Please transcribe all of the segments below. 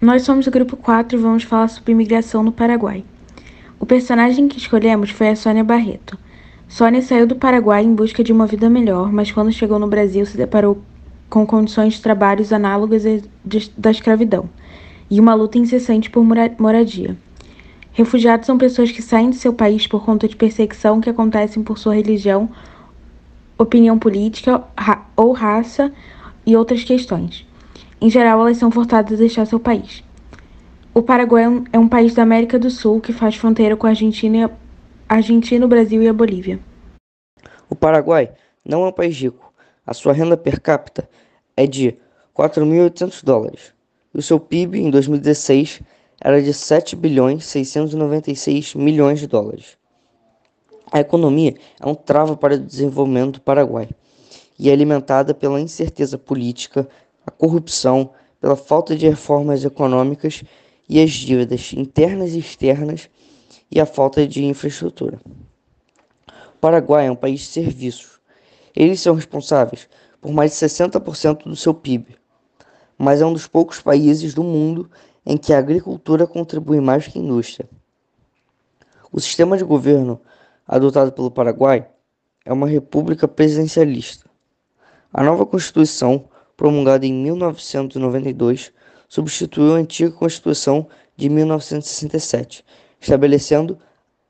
Nós somos do grupo 4 e vamos falar sobre imigração no Paraguai. O personagem que escolhemos foi a Sônia Barreto. Sônia saiu do Paraguai em busca de uma vida melhor, mas quando chegou no Brasil se deparou com condições de trabalho análogas da escravidão e uma luta incessante por moradia. Refugiados são pessoas que saem de seu país por conta de perseguição que acontecem por sua religião, opinião política ra ou raça e outras questões. Em geral, elas são forçadas a deixar seu país. O Paraguai é um é país da América do Sul que faz fronteira com a Argentina, Argentina, o Brasil e a Bolívia. O Paraguai não é um país rico. A sua renda per capita é de 4.800 dólares. E o seu PIB em 2016 era de 7 bilhões 696 milhões de dólares. A economia é um travo para o desenvolvimento do Paraguai e é alimentada pela incerteza política, a corrupção, pela falta de reformas econômicas e as dívidas internas e externas e a falta de infraestrutura. O Paraguai é um país de serviços. Eles são responsáveis por mais de 60% do seu PIB, mas é um dos poucos países do mundo em que a agricultura contribui mais que a indústria. O sistema de governo adotado pelo Paraguai é uma república presidencialista. A nova Constituição promulgada em 1992, substituiu a antiga Constituição de 1967, estabelecendo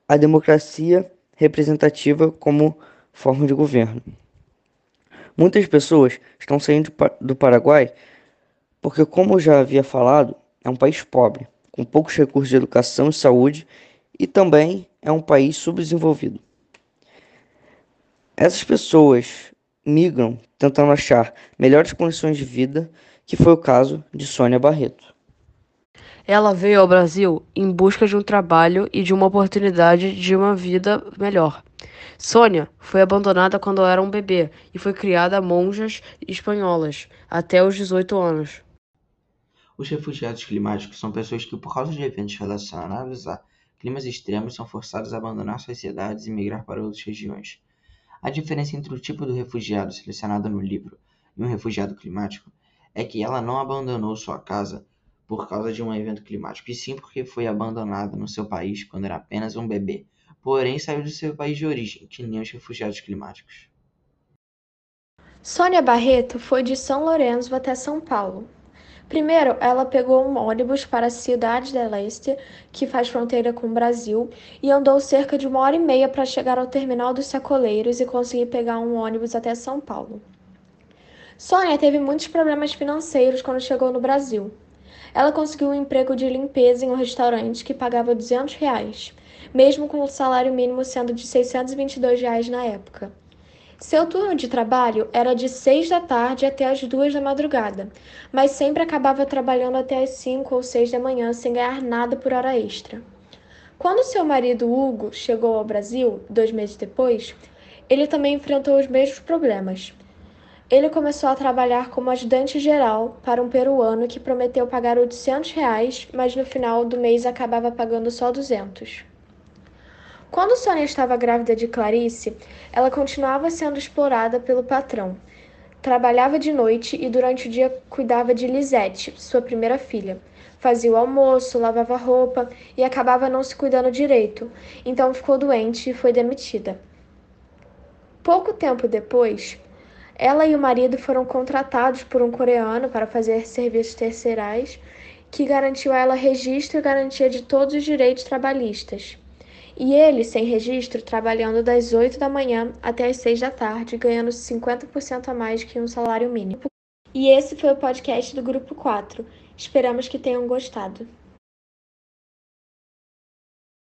a democracia representativa como forma de governo. Muitas pessoas estão saindo do Paraguai porque, como eu já havia falado, é um país pobre, com poucos recursos de educação e saúde e também é um país subdesenvolvido. Essas pessoas migram tentando achar melhores condições de vida, que foi o caso de Sônia Barreto. Ela veio ao Brasil em busca de um trabalho e de uma oportunidade de uma vida melhor. Sônia foi abandonada quando era um bebê e foi criada a monjas espanholas até os 18 anos. Os refugiados climáticos são pessoas que, por causa de eventos relacionados a climas extremos, são forçados a abandonar suas cidades e migrar para outras regiões. A diferença entre o tipo do refugiado selecionado no livro e um refugiado climático é que ela não abandonou sua casa por causa de um evento climático, e sim porque foi abandonada no seu país quando era apenas um bebê, porém saiu do seu país de origem, que nem os refugiados climáticos. Sônia Barreto foi de São Lourenço até São Paulo, Primeiro, ela pegou um ônibus para a cidade de Leste, que faz fronteira com o Brasil, e andou cerca de uma hora e meia para chegar ao terminal dos sacoleiros e conseguir pegar um ônibus até São Paulo. Sônia teve muitos problemas financeiros quando chegou no Brasil. Ela conseguiu um emprego de limpeza em um restaurante que pagava 200 reais, mesmo com o salário mínimo sendo de 622 reais na época. Seu turno de trabalho era de seis da tarde até as duas da madrugada, mas sempre acabava trabalhando até as cinco ou seis da manhã sem ganhar nada por hora extra. Quando seu marido Hugo chegou ao Brasil, dois meses depois, ele também enfrentou os mesmos problemas. Ele começou a trabalhar como ajudante geral para um peruano que prometeu pagar 800 reais, mas no final do mês acabava pagando só 200. Quando Sônia estava grávida de Clarice, ela continuava sendo explorada pelo patrão. Trabalhava de noite e durante o dia cuidava de Lisette, sua primeira filha. Fazia o almoço, lavava roupa e acabava não se cuidando direito, então ficou doente e foi demitida. Pouco tempo depois, ela e o marido foram contratados por um coreano para fazer serviços terceirais, que garantiu a ela registro e garantia de todos os direitos trabalhistas. E ele, sem registro, trabalhando das 8 da manhã até as 6 da tarde, ganhando 50% a mais que um salário mínimo. E esse foi o podcast do Grupo 4. Esperamos que tenham gostado.